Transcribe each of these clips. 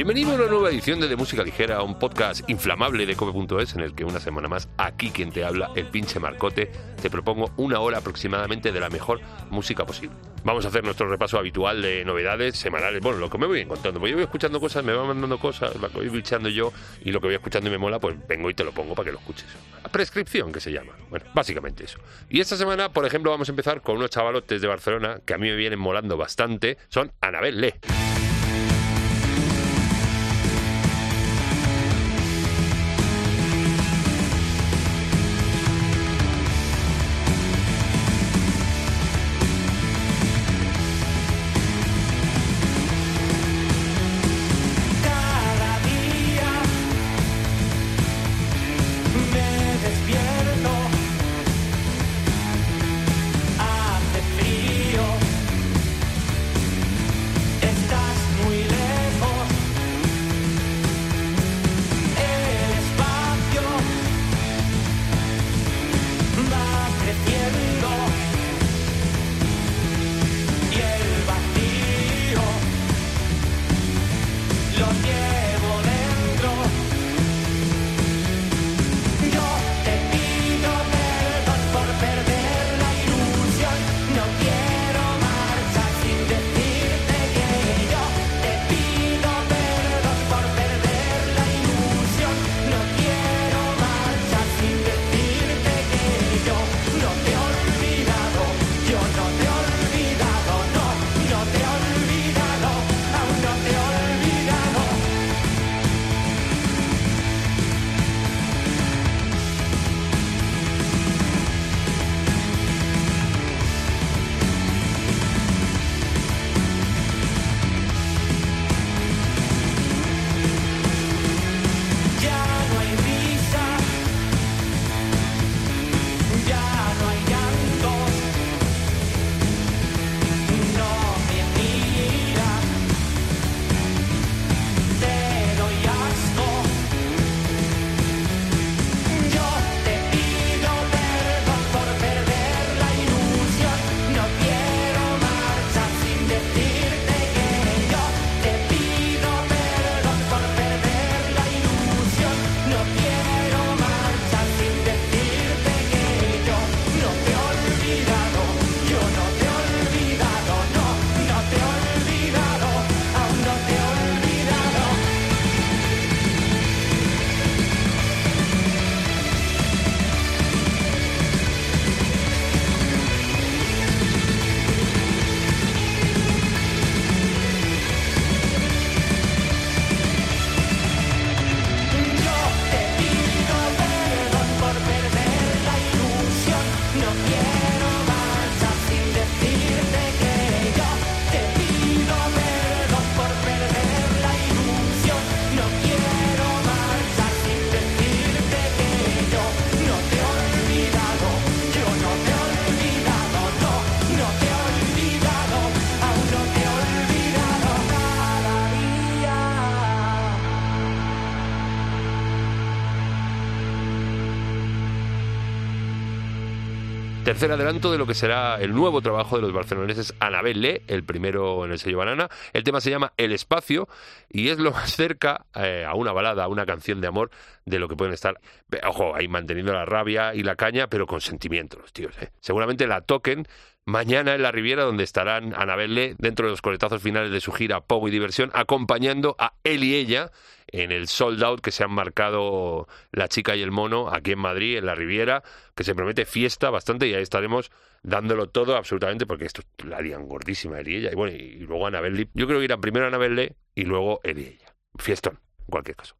Bienvenido a una nueva edición de De Música Ligera, un podcast inflamable de Cope.es en el que una semana más, aquí quien te habla, el pinche Marcote, te propongo una hora aproximadamente de la mejor música posible. Vamos a hacer nuestro repaso habitual de novedades semanales, bueno, lo que me voy encontrando, porque yo voy escuchando cosas, me van mandando cosas, lo que voy bichando yo y lo que voy escuchando y me mola, pues vengo y te lo pongo para que lo escuches. Prescripción, que se llama. Bueno, básicamente eso. Y esta semana, por ejemplo, vamos a empezar con unos chavalotes de Barcelona que a mí me vienen molando bastante, son Anabel Le. Tercer adelanto de lo que será el nuevo trabajo de los barceloneses Anabel Le, el primero en el sello Banana. El tema se llama El Espacio y es lo más cerca eh, a una balada, a una canción de amor de lo que pueden estar, ojo, ahí manteniendo la rabia y la caña, pero con sentimiento los tíos. Eh. Seguramente la toquen mañana en la Riviera, donde estarán Anabel Le dentro de los coletazos finales de su gira Pogo y Diversión, acompañando a él y ella en el sold out que se han marcado la chica y el mono aquí en Madrid, en la Riviera, que se promete fiesta bastante y ahí estaremos dándolo todo absolutamente porque esto la harían gordísima él y ella. Y bueno, y luego Anabel Yo creo que irán primero Anabel y luego él y ella. Fiestón, en cualquier caso.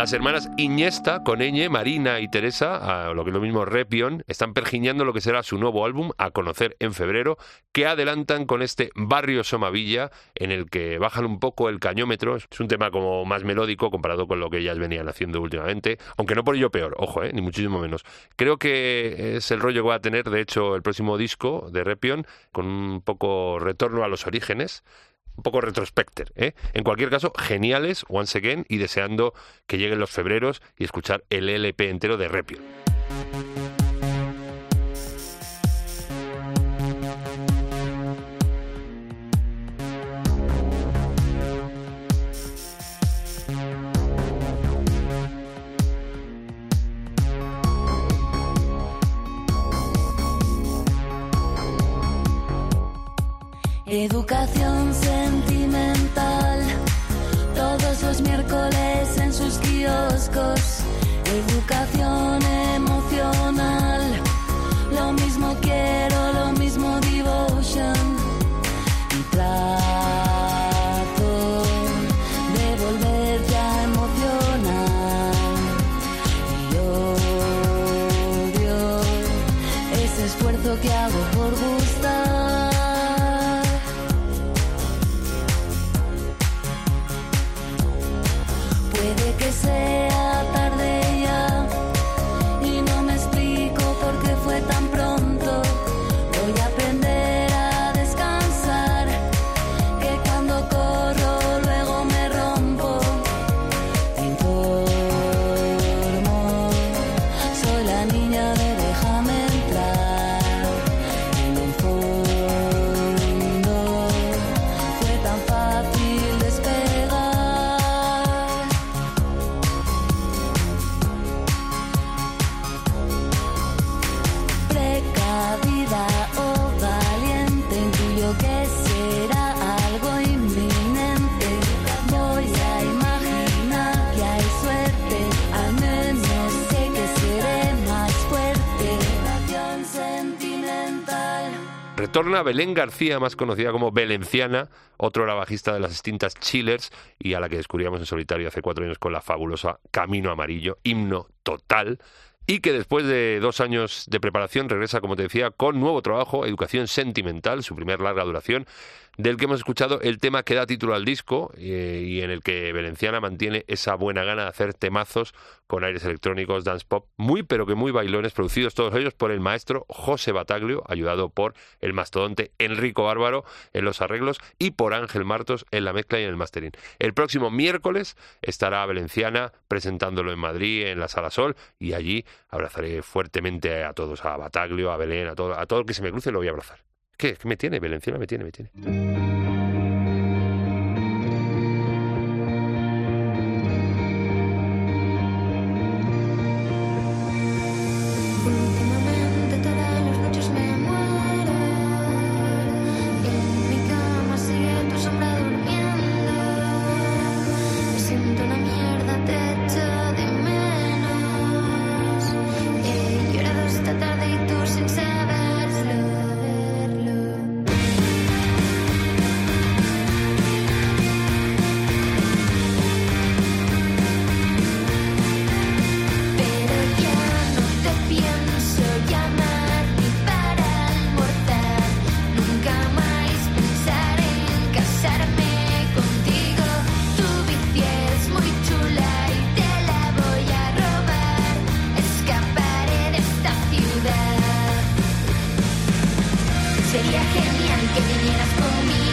Las hermanas Iñesta, con Eñe, Marina y Teresa, lo que es lo mismo Repion, están pergiñando lo que será su nuevo álbum, a conocer en febrero, que adelantan con este Barrio Somavilla, en el que bajan un poco el cañómetro. Es un tema como más melódico comparado con lo que ellas venían haciendo últimamente, aunque no por ello peor, ojo, eh, ni muchísimo menos. Creo que es el rollo que va a tener, de hecho, el próximo disco de Repion, con un poco retorno a los orígenes un poco retrospecter. ¿eh? En cualquier caso, geniales, once again, y deseando que lleguen los febreros y escuchar el LP entero de Repion. Educación miércoles en sus kioscos. Retorna Belén García, más conocida como Belenciana, otro la bajista de las extintas Chillers y a la que descubríamos en solitario hace cuatro años con la fabulosa Camino Amarillo, himno total, y que después de dos años de preparación regresa, como te decía, con nuevo trabajo, Educación Sentimental, su primer larga duración, del que hemos escuchado el tema que da título al disco eh, y en el que Valenciana mantiene esa buena gana de hacer temazos con aires electrónicos, dance pop, muy pero que muy bailones, producidos todos ellos por el maestro José Bataglio, ayudado por el mastodonte Enrico Bárbaro en los arreglos y por Ángel Martos en la mezcla y en el mastering. El próximo miércoles estará Valenciana presentándolo en Madrid, en la Sala Sol, y allí abrazaré fuertemente a todos, a Bataglio, a Belén, a todo, a todo el que se me cruce lo voy a abrazar. ¿Qué? ¿Qué me tiene? Valenciana me tiene, me tiene. Sería genial que vinieras conmigo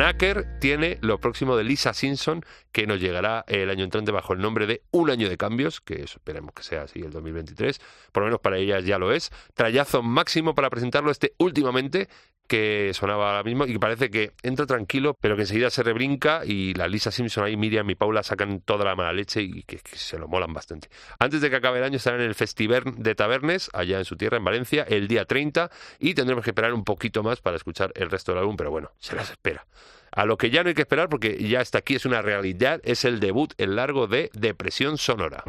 Stonaker tiene lo próximo de Lisa Simpson, que nos llegará el año entrante bajo el nombre de Un año de cambios, que esperemos que sea así el 2023, por lo menos para ellas ya lo es. Trayazo máximo para presentarlo este últimamente, que sonaba ahora mismo y que parece que entra tranquilo, pero que enseguida se rebrinca y la Lisa Simpson ahí, Miriam y Paula sacan toda la mala leche y que, se lo molan bastante. Antes de que acabe el año estarán en el Festival de Tabernes, allá en su tierra, en Valencia, el día 30 y tendremos que esperar un poquito más para escuchar el resto del álbum, pero bueno, se las espera. A lo que ya no hay que esperar porque ya está aquí, es una realidad, es el debut en largo de Depresión Sonora.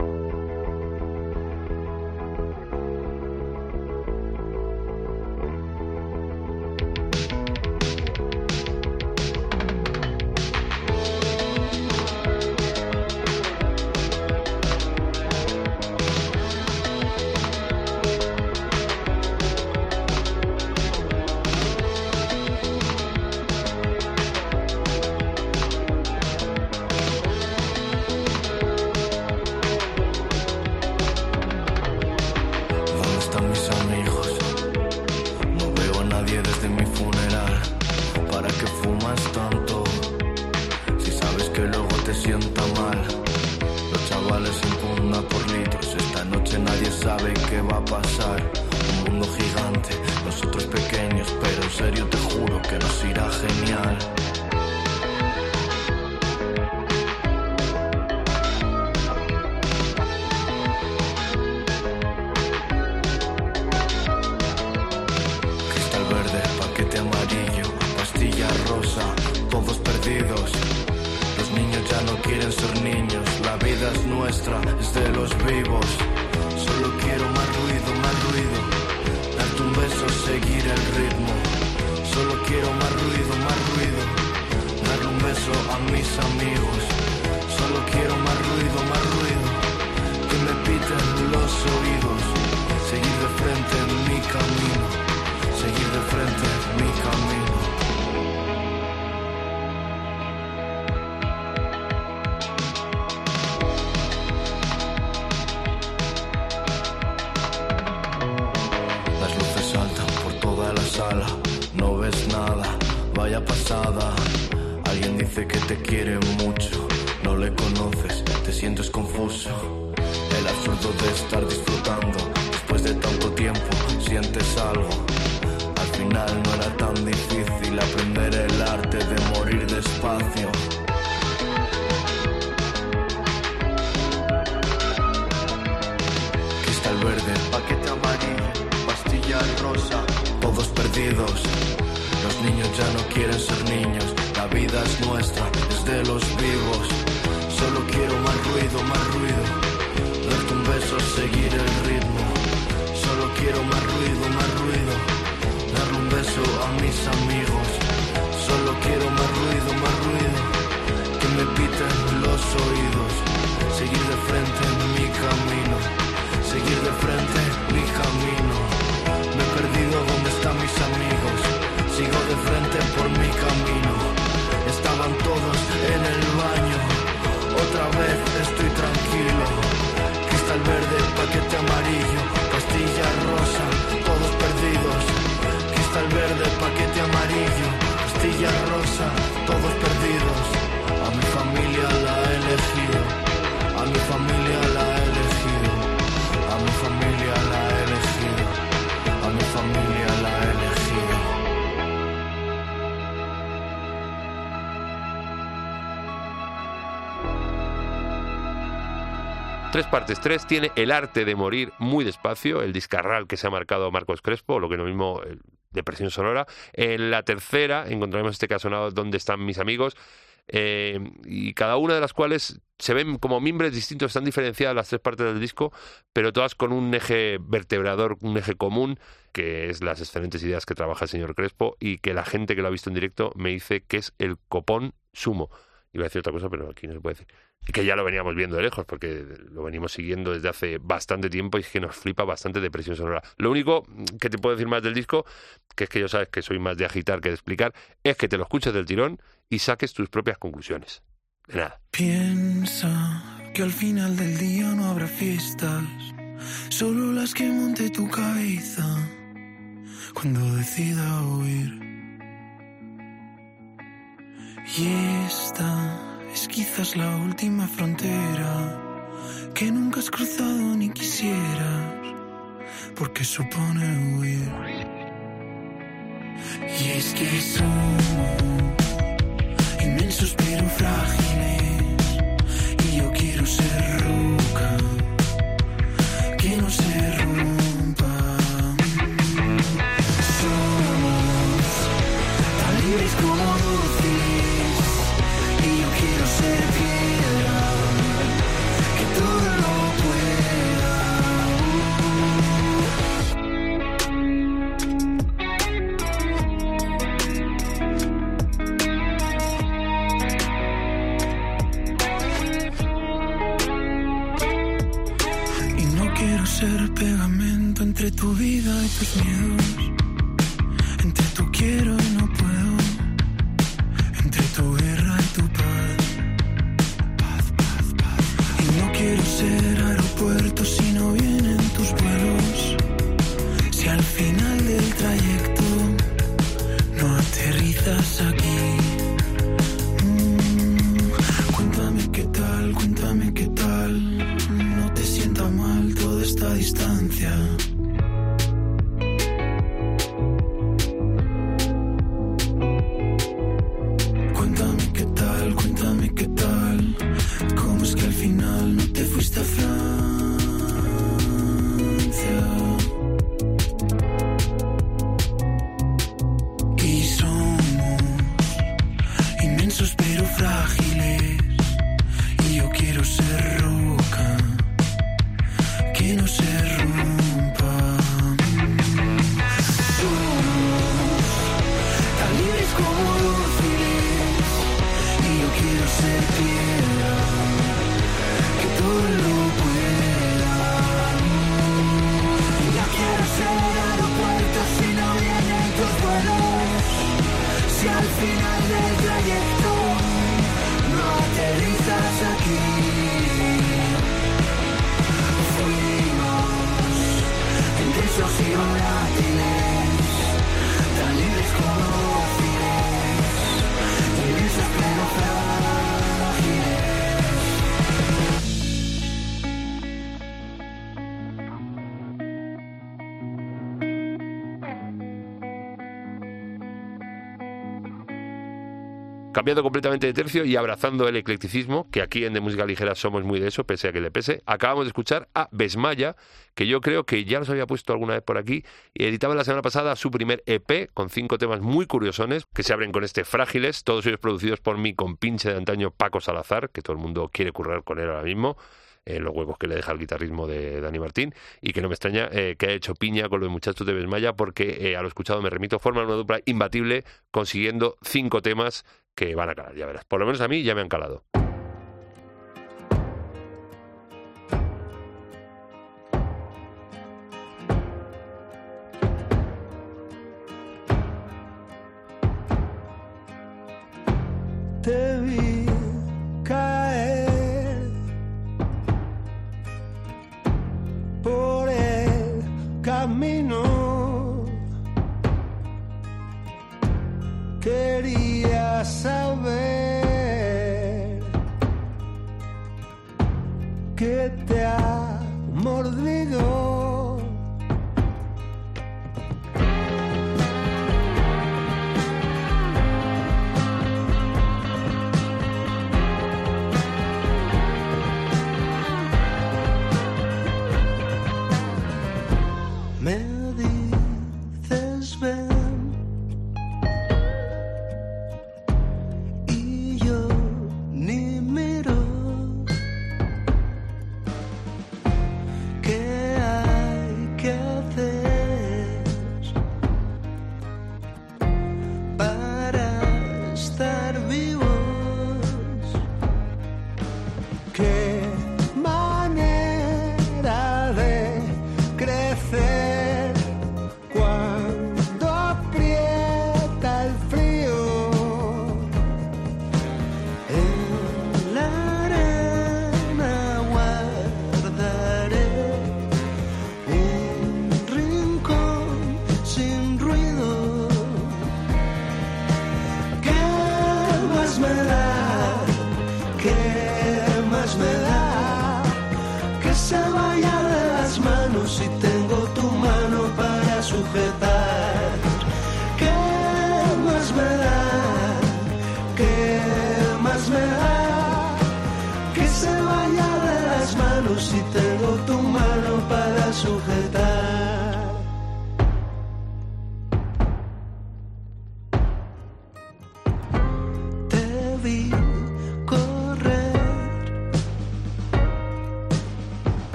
Los niños ya no quieren ser niños, la vida es nuestra, es de los vivos. Solo quiero más ruido, más ruido, darte un beso, seguir el ritmo. Solo quiero más ruido, más ruido, darle un beso a mis amigos. Solo quiero más ruido, más ruido, que me piten los oídos. Seguir de frente en mi camino, seguir de frente mi camino. Todos perdidos. A mi familia la he elegido, a mi familia la he elegido, a mi familia la he elegido, a mi familia la he elegido. Tres partes tres tiene el arte de morir muy despacio, el discarral que se ha marcado Marcos Crespo, lo que lo mismo eh, depresión sonora. En la tercera encontraremos este caso ¿Dónde están mis amigos? Eh, y cada una de las cuales se ven como mimbres distintos, están diferenciadas las tres partes del disco, pero todas con un eje vertebrador, un eje común, que es las excelentes ideas que trabaja el señor Crespo y que la gente que lo ha visto en directo me dice que es el copón sumo. Iba a decir otra cosa, pero aquí no se puede decir. Que ya lo veníamos viendo de lejos, porque lo venimos siguiendo desde hace bastante tiempo y es que nos flipa bastante depresión sonora. Lo único que te puedo decir más del disco, que es que yo sabes que soy más de agitar que de explicar, es que te lo escuches del tirón y saques tus propias conclusiones. De nada. Piensa que al final del día no habrá fiestas, solo las que monte tu cabeza cuando decida huir. Y esta es quizás la última frontera que nunca has cruzado ni quisieras, porque supone huir. Y es que somos inmensos pero frágiles, y yo quiero ser roca entre tu vida y tus miedos. Entre tu quiero y Cambiando completamente de tercio y abrazando el eclecticismo, que aquí en De Música Ligera somos muy de eso, pese a que le pese, acabamos de escuchar a Besmaya, que yo creo que ya los había puesto alguna vez por aquí, y editaba la semana pasada su primer EP con cinco temas muy curiosones, que se abren con este Frágiles, todos ellos producidos por mi compinche de antaño Paco Salazar, que todo el mundo quiere currar con él ahora mismo, en los huevos que le deja el guitarrismo de Dani Martín y que no me extraña eh, que haya hecho piña con los muchachos de Besmaya porque eh, a lo escuchado me remito, forman una dupla imbatible consiguiendo cinco temas que van a calar, ya verás. Por lo menos a mí ya me han calado.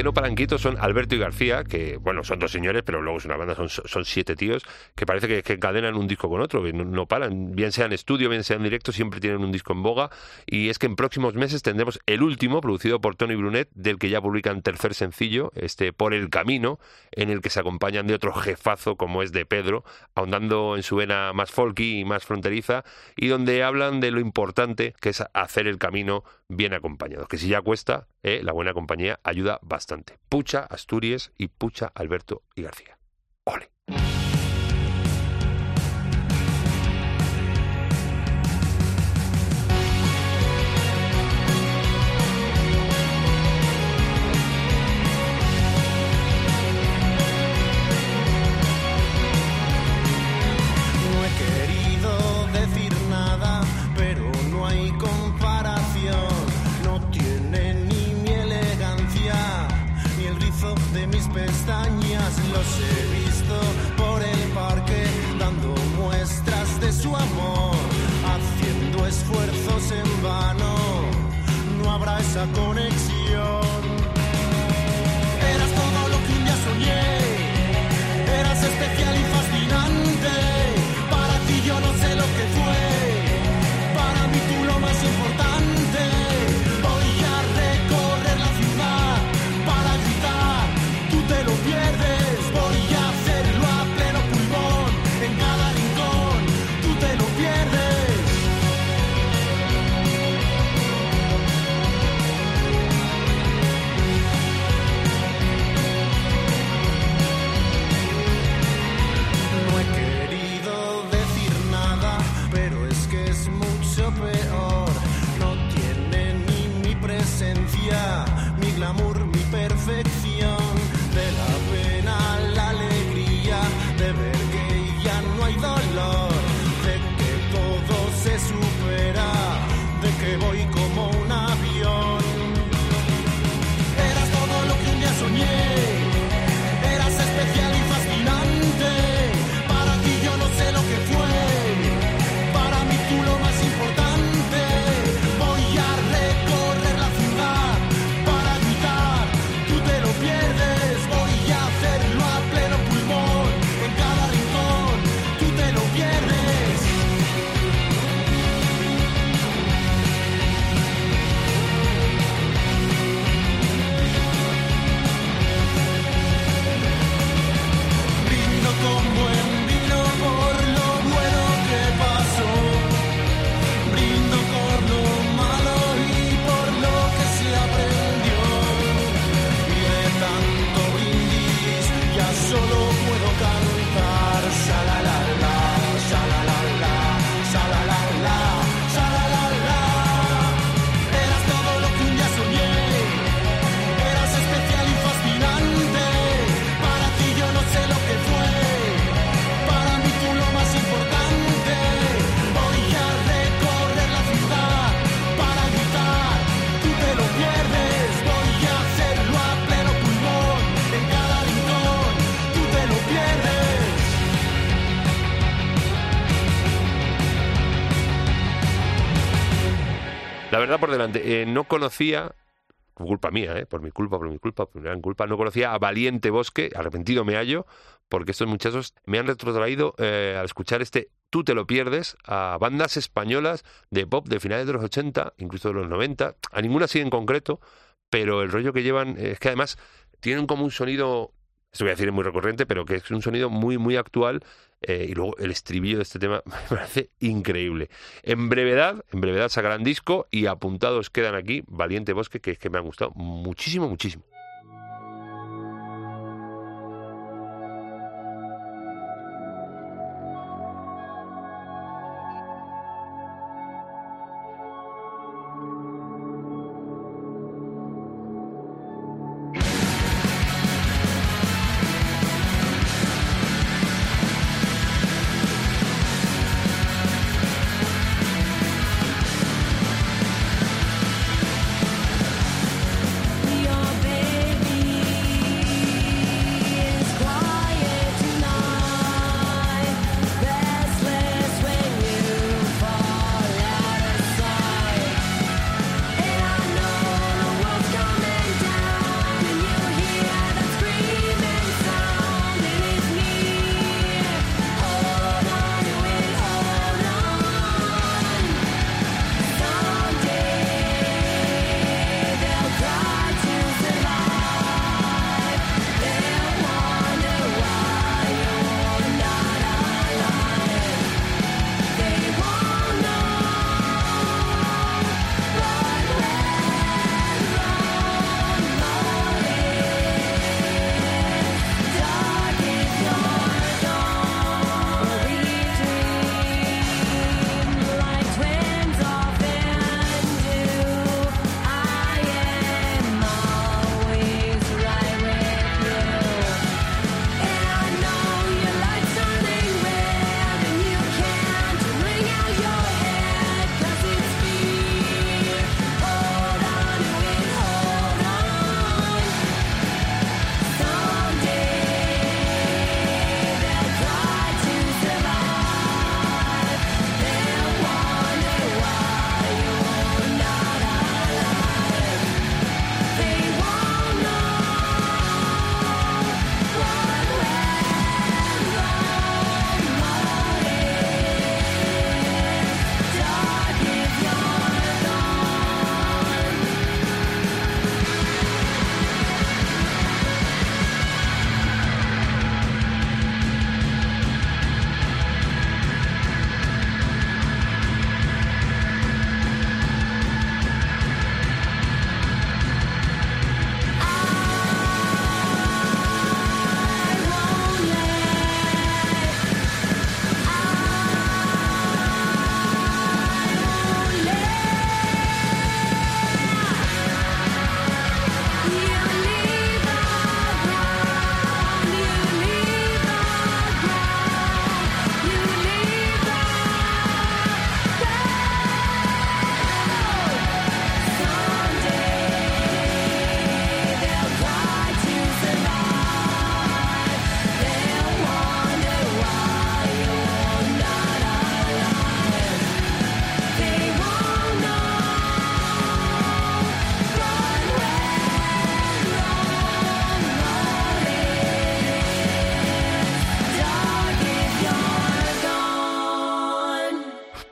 Que no paran quietos son Alberto y García, que, bueno, son dos señores, pero luego es una banda, son, son siete tíos, que parece que, encadenan un disco con otro, no, no paran, bien sea en estudio, bien sea en directo, siempre tienen un disco en boga. Y es que en próximos meses tendremos el último, producido por Tony Brunet, del que ya publican tercer sencillo, este Por el Camino, en el que se acompañan de otro jefazo como es de Pedro, ahondando en su vena más folky y más fronteriza, y donde hablan de lo importante que es hacer el camino bien acompañado. Que si ya cuesta, eh, la buena compañía ayuda bastante. Pucha, Asturias y Pucha, Alberto y García. Ole. Eh, no conocía, culpa mía, eh, por mi culpa, por mi culpa, por mi gran culpa, no conocía a Valiente Bosque, arrepentido me hallo, porque estos muchachos me han retrotraído eh, al escuchar este Tú te lo pierdes a bandas españolas de pop de finales de los 80, incluso de los 90, a ninguna así en concreto, pero el rollo que llevan es que además tienen como un sonido, esto voy a decir muy recurrente, pero que es un sonido muy, muy actual eh, y luego el estribillo de este tema me parece increíble. En brevedad, en brevedad sacarán disco y apuntados quedan aquí Valiente Bosque, que es que me han gustado muchísimo, muchísimo.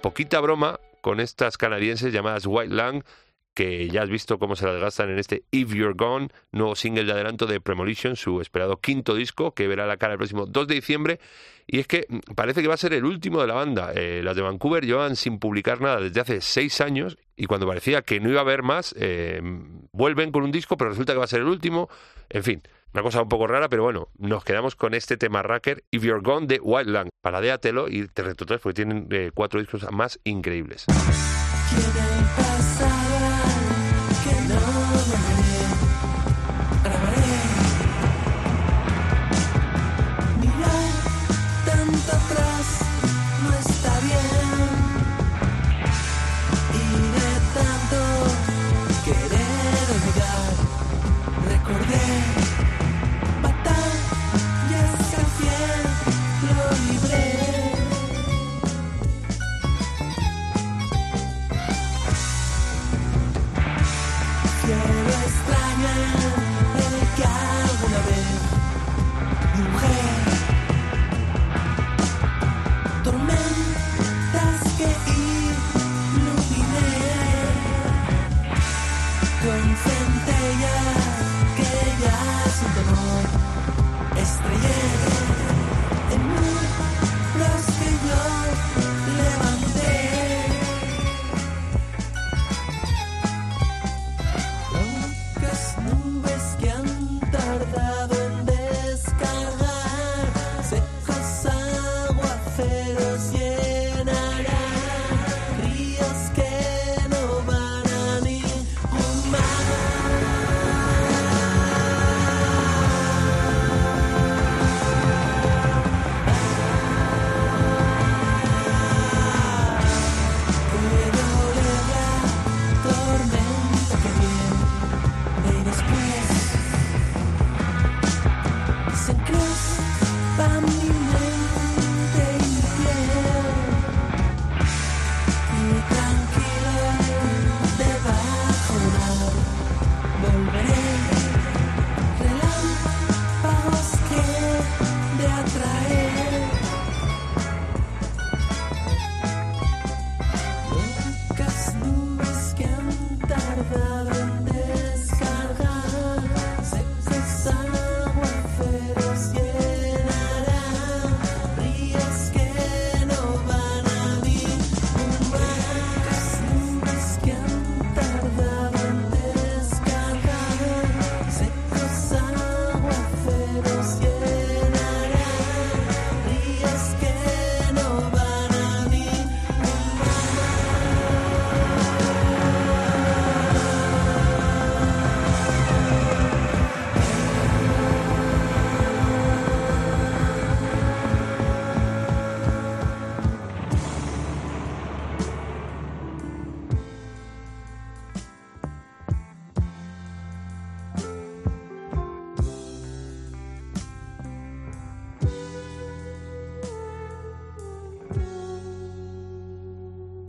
Poquita broma con estas canadienses llamadas White Lang, que ya has visto cómo se las gastan en este If You're Gone, nuevo single de adelanto de Premolition, su esperado quinto disco, que verá la cara el próximo 2 de diciembre. Y es que mm, parece que va a ser el último de la banda. Eh, las de Vancouver llevan sin publicar nada desde hace seis años y cuando parecía que no iba a haber más, eh, vuelven con un disco, pero resulta que va a ser el último. En fin, una cosa un poco rara, pero bueno, nos quedamos con este tema Racker, If You're Gone de White Lang. Paladéatelo y te retrotraes porque tienen eh, cuatro discos más increíbles.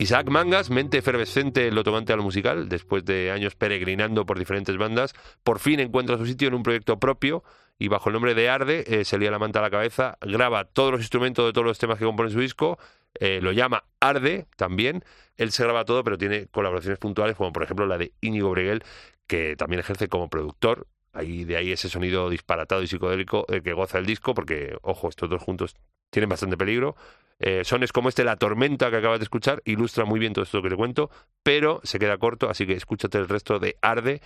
Isaac Mangas, mente efervescente en lo tomante a lo musical, después de años peregrinando por diferentes bandas, por fin encuentra su sitio en un proyecto propio y bajo el nombre de Arde eh, se lía la manta a la cabeza, graba todos los instrumentos de todos los temas que compone su disco, eh, lo llama Arde también, él se graba todo pero tiene colaboraciones puntuales como por ejemplo la de Íñigo Breguel, que también ejerce como productor, ahí de ahí ese sonido disparatado y psicodélico eh, que goza el disco, porque ojo, estos dos juntos tienen bastante peligro. Eh, sones como este, La Tormenta que acabas de escuchar, ilustra muy bien todo esto que te cuento, pero se queda corto, así que escúchate el resto de Arde,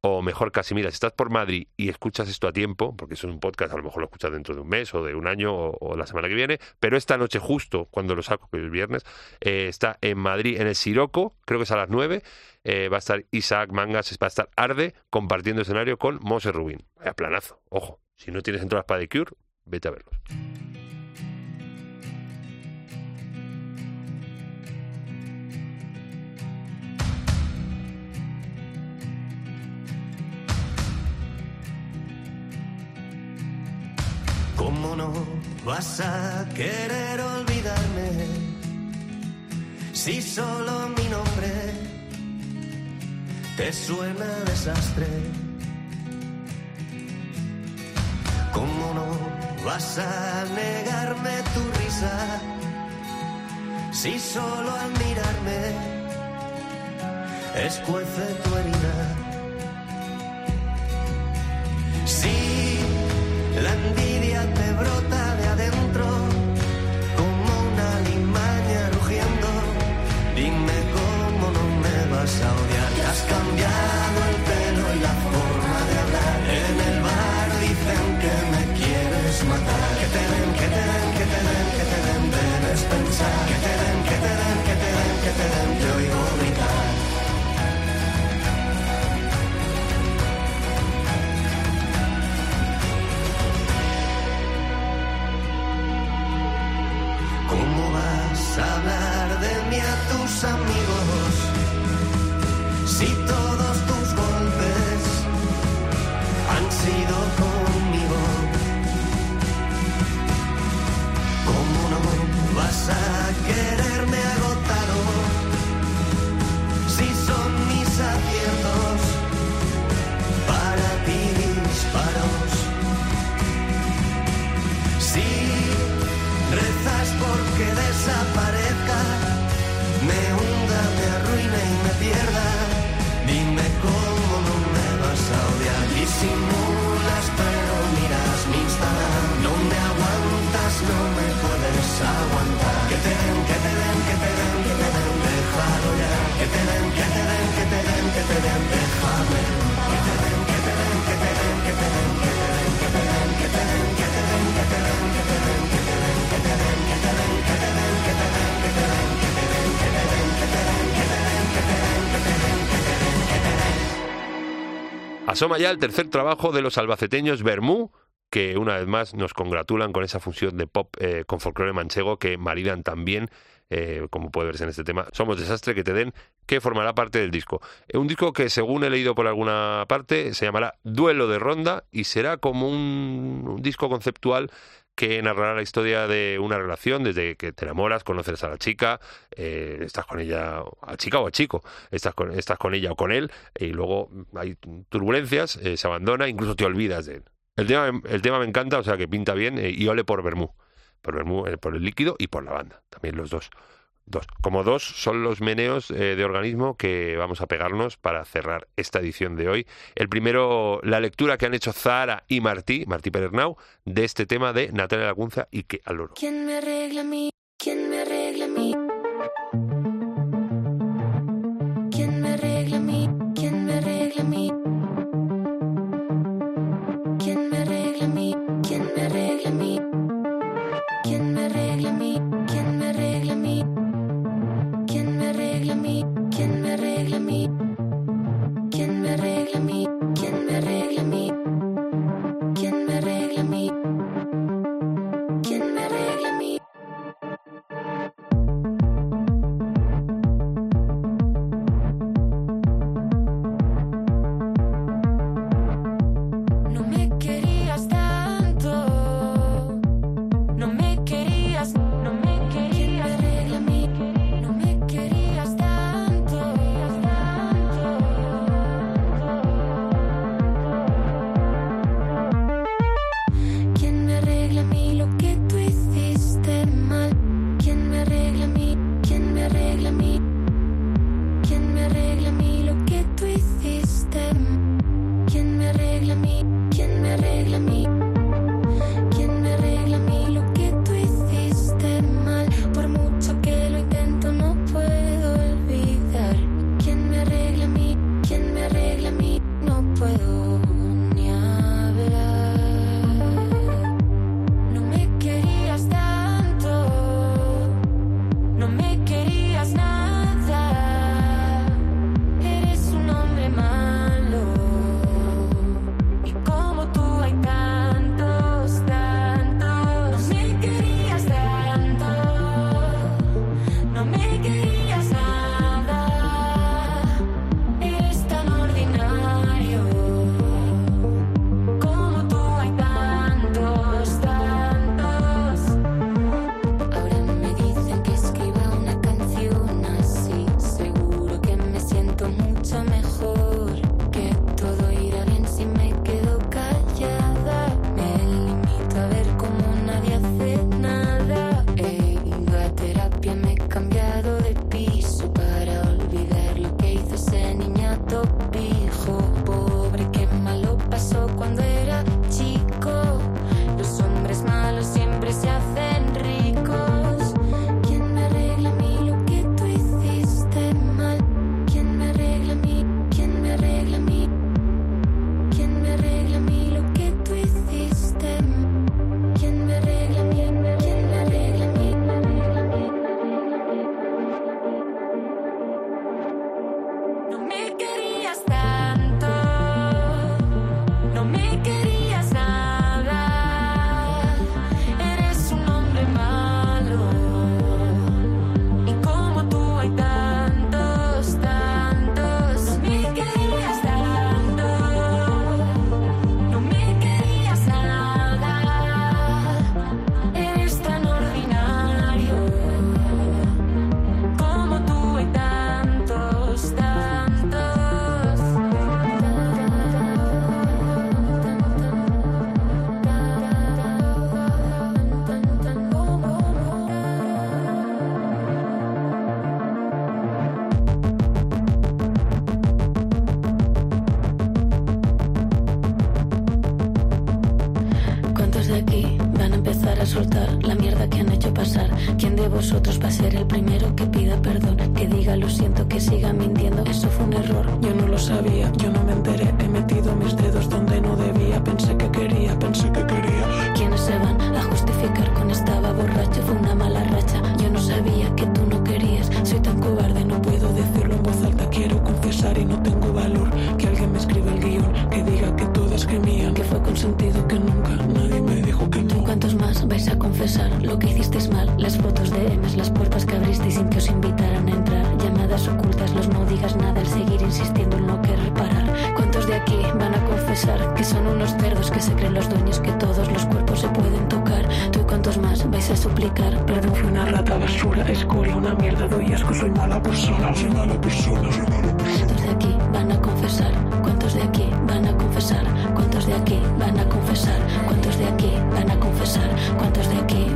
o mejor casi, mira, si estás por Madrid y escuchas esto a tiempo, porque es un podcast, a lo mejor lo escuchas dentro de un mes o de un año o, la semana que viene, pero esta noche justo, cuando lo saco, que es viernes, eh, está en Madrid, en el Siroco, creo que es a las 9, eh, va a estar Isaac Mangas, va a estar Arde, compartiendo escenario con Mose Rubin. Vaya planazo, ojo, si no tienes entradas para The Cure, vete a verlos. Vas a querer olvidarme si solo mi nombre te suena desastre? ¿Cómo no vas a negarme tu risa si solo al mirarme escuece tu herida? Si la Asoma ya el tercer trabajo de los albaceteños Bermú, que una vez más nos congratulan con esa fusión de pop eh, con folclore manchego que maridan también eh, como puede verse en este tema, Somos Desastre, que te den, que formará parte del disco. Eh, un disco que, según he leído por alguna parte, se llamará Duelo de Ronda y será como un, disco conceptual que narrará la historia de una relación desde que te enamoras, conoces a la chica, eh, estás con ella, a chica o a chico, estás con, estás con ella o con él, y luego hay turbulencias, se abandona, incluso te olvidas de él. El tema, el tema me encanta, o sea que pinta bien y ole por Bermú por el, eh, por el líquido y por la banda, también los dos. Dos. Como dos son los meneos eh, de organismo que vamos a pegarnos para cerrar esta edición de hoy. El primero, la lectura que han hecho Zara y Martí, Martí Perernau, de este tema de Natalia Lagunza y que al oro. Me arregla mi... fui una rata basura, escoria, una mierda, doy asco, soy mala persona, soy mala persona, soy mala persona. ¿Cuántos de aquí van a confesar? ¿Cuántos de aquí van a confesar? ¿Cuántos de aquí van a confesar? ¿Cuántos de aquí van a confesar? ¿Cuántos de aquí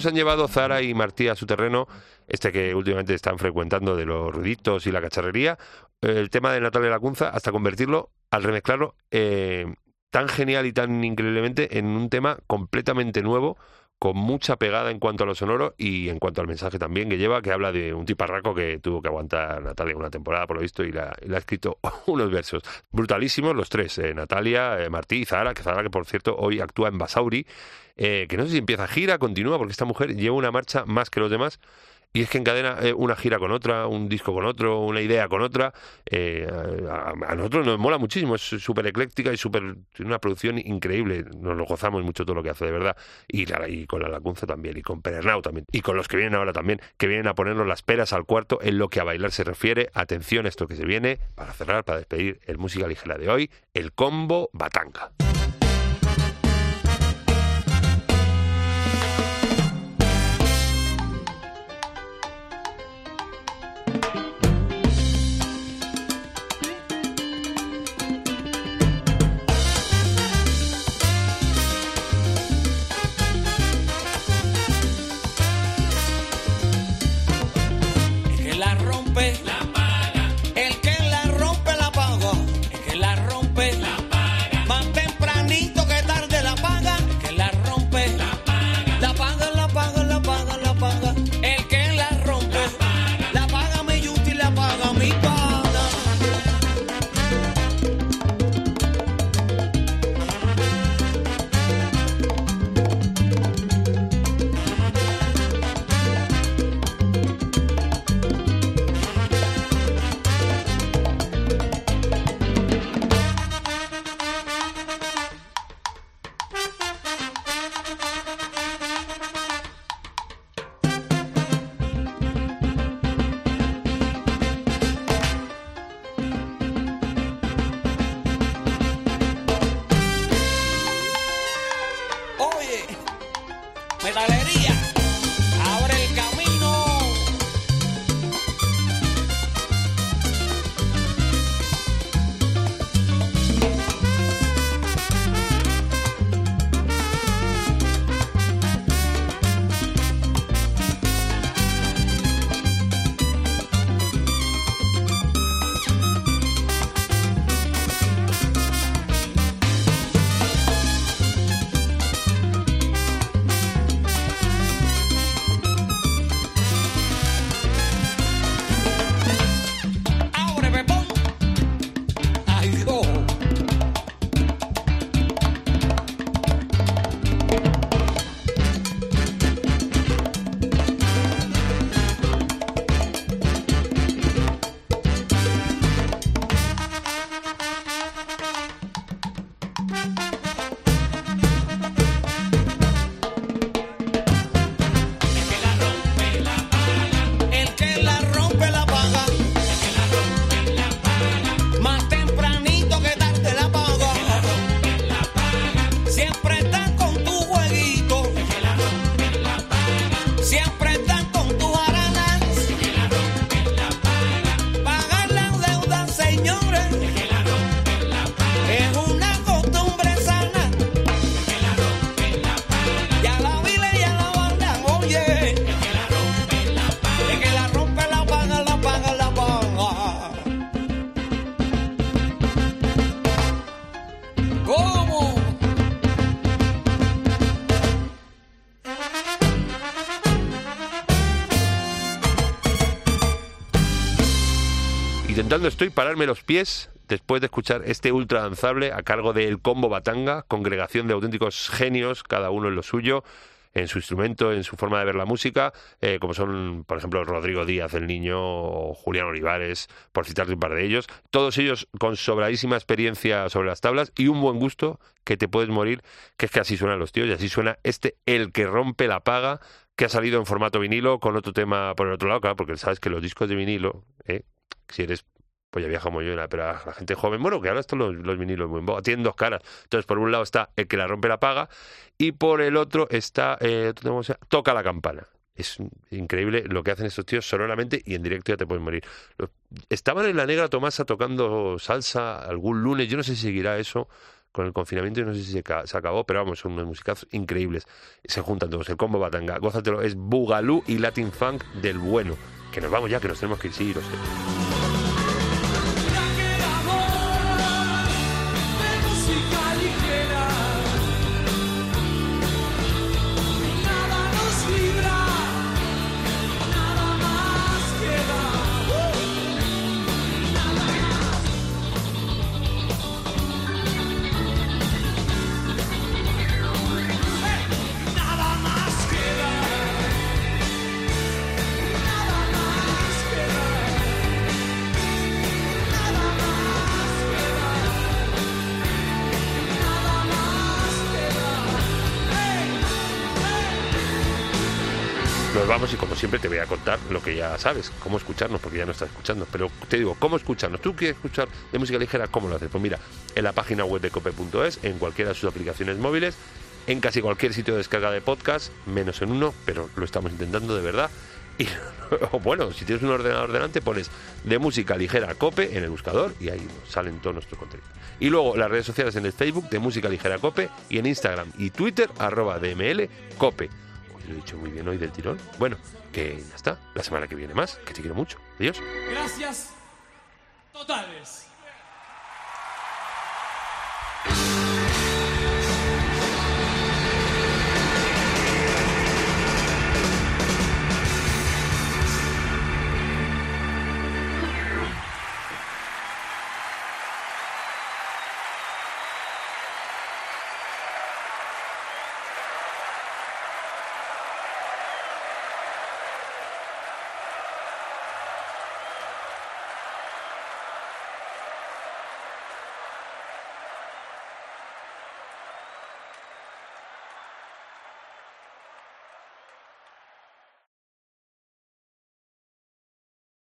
¿Cómo se han llevado Zara y Martí a su terreno, este que últimamente están frecuentando de los ruiditos y la cacharrería, el tema de Natalia Lacunza, hasta convertirlo, al remezclarlo, eh, tan genial y tan increíblemente en un tema completamente nuevo, con mucha pegada en cuanto a lo sonoro y en cuanto al mensaje también que lleva, que habla de un tiparraco que tuvo que aguantar Natalia una temporada, por lo visto, y, le ha escrito unos versos brutalísimos, los tres, eh, Natalia, eh, Martí y Zara, que Zara, que por cierto hoy actúa en Basauri, eh, que no sé si empieza gira, continúa, porque esta mujer lleva una marcha más que los demás. Y es que encadena eh, una gira con otra, un disco con otro, una idea con otra. Eh, a, nosotros nos mola muchísimo, es súper ecléctica y súper una producción increíble. Nos lo gozamos mucho todo lo que hace, de verdad. Y, la- y con la Lacunza también, y con Perernau también. Y con los que vienen ahora también, que vienen a ponernos las peras al cuarto en lo que a bailar se refiere. Atención, esto que se viene, para cerrar, para despedir el Música Ligera de hoy, el combo Batanga. Intentando estoy pararme los pies después de escuchar este ultra danzable a cargo del Combo Batanga, congregación de auténticos genios, cada uno en lo suyo, en su instrumento, en su forma de ver la música, eh, como son, por ejemplo, Rodrigo Díaz, el niño, o Julián Olivares, por citarte un par de ellos. Todos ellos con sobradísima experiencia sobre las tablas y un buen gusto que te puedes morir, que es que así suenan los tíos y así suena este El que rompe la paga, que ha salido en formato vinilo con otro tema por el otro lado, claro, porque sabes que los discos de vinilo, eh, si eres pues ya vieja como yo, pero a la gente joven, bueno, que ahora están los, los vinilos muy tienen dos caras. Entonces, por un lado está el que la rompe la paga y por el otro está, eh, toca la campana. Es increíble lo que hacen estos tíos sonoramente y en directo ya te puedes morir. Estaban en la Negra Tomasa tocando salsa algún lunes, yo no sé si seguirá eso con el confinamiento, yo no sé si se, ca- se acabó, pero vamos, son unos musicazos increíbles. Se juntan todos, el combo batanga, gózatelo, es Bugalú y Latin Funk del bueno. Que nos vamos ya, que nos tenemos que ir, sí, lo. Siempre te voy a contar lo que ya sabes, cómo escucharnos, porque ya no estás escuchando. Pero te digo, ¿cómo escucharnos? ¿Tú quieres escuchar de música ligera? ¿Cómo lo haces? Pues mira, en la página web de cope.es, en cualquiera de sus aplicaciones móviles, en casi cualquier sitio de descarga de podcast, menos en uno, pero lo estamos intentando de verdad. Y bueno, si tienes un ordenador delante, pones de música ligera cope en el buscador y ahí salen todos nuestros contenidos. Y luego las redes sociales en el Facebook de música ligera cope y en Instagram y Twitter arroba DML cope. Lo he dicho muy bien hoy del tirón. Bueno, que ya está. La semana que viene más, que te quiero mucho. Adiós. Gracias totales.